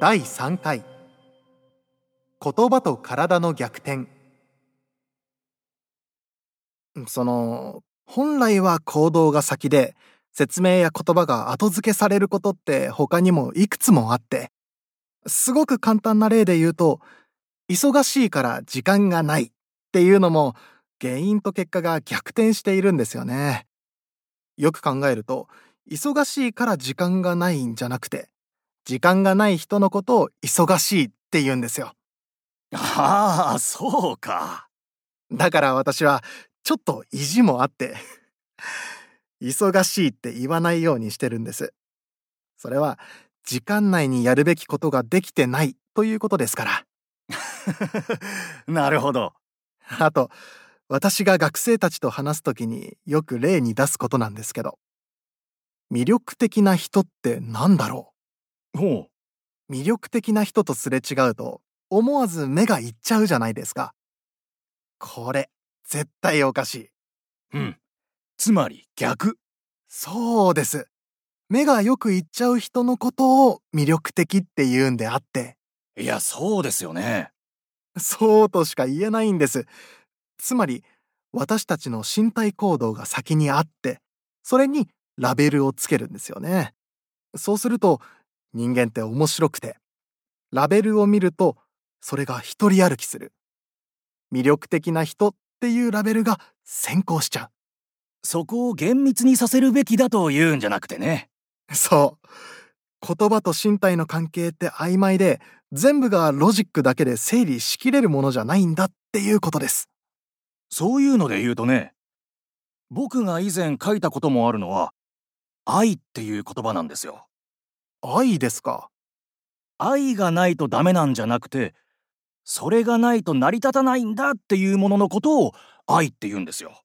第3回言葉と体の逆転その本来は行動が先で説明や言葉が後付けされることって他にもいくつもあってすごく簡単な例で言うと忙しいから時間がないっていうのも原因と結果が逆転しているんですよね。よく考えると忙しいから時間がないんじゃなくて時間がない人のことを忙しいって言うんですよ。ああ、そうか。だから私はちょっと意地もあって忙しいって言わないようにしてるんです。それは時間内にやるべきことができてないということですから。なるほど。あと、私が学生たちと話すときによく例に出すことなんですけど、魅力的な人って何だろう？ほう。魅力的な人とすれ違うと思わず目がいっちゃうじゃないですか。これ、絶対おかしい。うん。つまり逆。そうです。目がよくいっちゃう人のことを魅力的って言うんであって。いや、そうですよね。そうとしか言えないんです。つまり、私たちの身体行動が先にあって、それにラベルをつけるんですよね。そうすると、人間って面白くて、ラベルを見ると、それが一人歩きする。魅力的な人っていうラベルが先行しちゃう。そこを厳密にさせるべきだと言うんじゃなくてね。そう。言葉と身体の関係って曖昧で、全部がロジックだけで整理しきれるものじゃないんだっていうことです。そういうので言うとね、僕が以前書いたこともあるのは、愛っていう言葉なんですよ。愛ですか？愛がないとダメなんじゃなくて、それがないと成り立たないんだっていうもののことを愛って言うんですよ。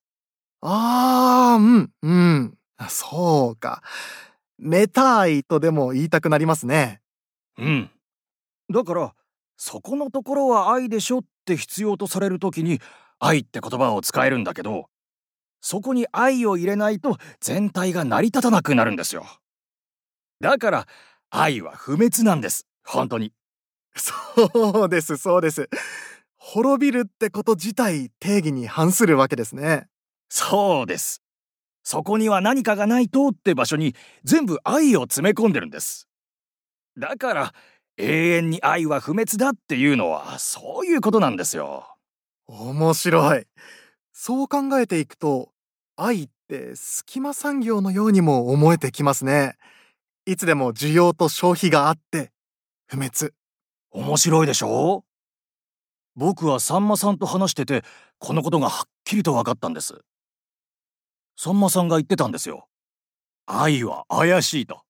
ああ、うん、うん。そうか。メタ愛とでも言いたくなりますね。うん。だから、そこのところは愛でしょって必要とされるときに愛って言葉を使えるんだけど、そこに愛を入れないと全体が成り立たなくなるんですよ。だから愛は不滅なんです。本当に。そうです、そうです。滅びるってこと自体定義に反するわけですね。そうです。そこには何かがないとって場所に全部愛を詰め込んでるんです。だから永遠に愛は不滅だっていうのはそういうことなんですよ。面白い。そう考えていくと愛って隙間産業のようにも思えてきますね。いつでも需要と消費があって不滅。面白いでしょ？僕はさんまさんと話しててこのことがはっきりと分かったんです。さんまさんが言ってたんですよ。愛は怪しいと。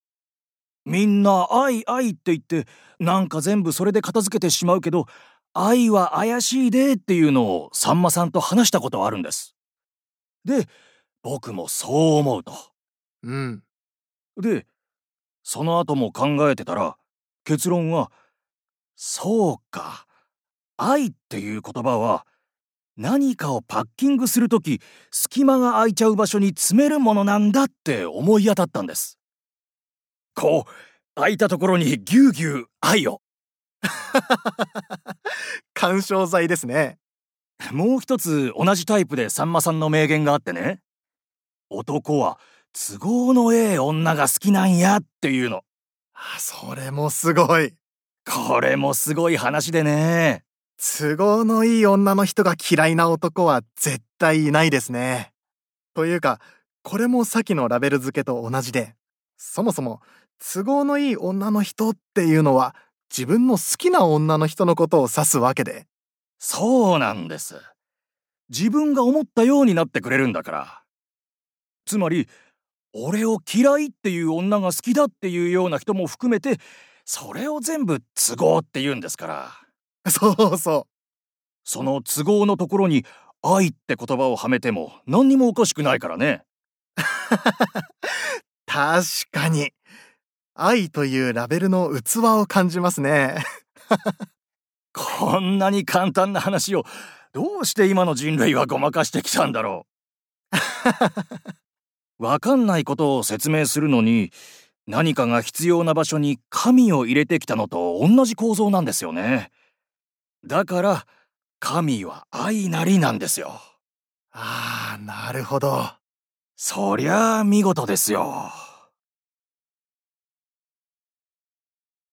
みんな愛愛って言ってなんか全部それで片付けてしまうけど愛は怪しいでっていうのをさんまさんと話したことあるんです。で僕もそう思うと。うん。でその後も考えてたら結論はそうか愛っていう言葉は何かをパッキングする時隙間が空いちゃう場所に詰めるものなんだって思い当たったんです。こう空いたところにぎゅうぎゅう愛を。干渉剤ですね。もう一つ同じタイプでさんまさんの名言があってね。男は都合のええ女が好きなんやっていうのそれもすごいこれもすごい話でね都合のいい女の人が嫌いな男は絶対いないですね。というか、これもさっきのラベル付けと同じで、そもそも都合のいい女の人っていうのは自分の好きな女の人のことを指すわけで。そうなんです。自分が思ったようになってくれるんだから。つまり、俺を嫌いっていう女が好きだっていうような人も含めて、それを全部都合って言うんですから。そうそう。その都合のところに愛って言葉をはめても何にもおかしくないからね。確かに。愛というラベルの器を感じますね。こんなに簡単な話をどうして今の人類はごまかしてきたんだろう。わかんないことを説明するのに何かが必要な場所に神を入れてきたのと同じ構造なんですよね。だから神は愛なりなんですよ。ああ、なるほど。そりゃあ見事ですよ。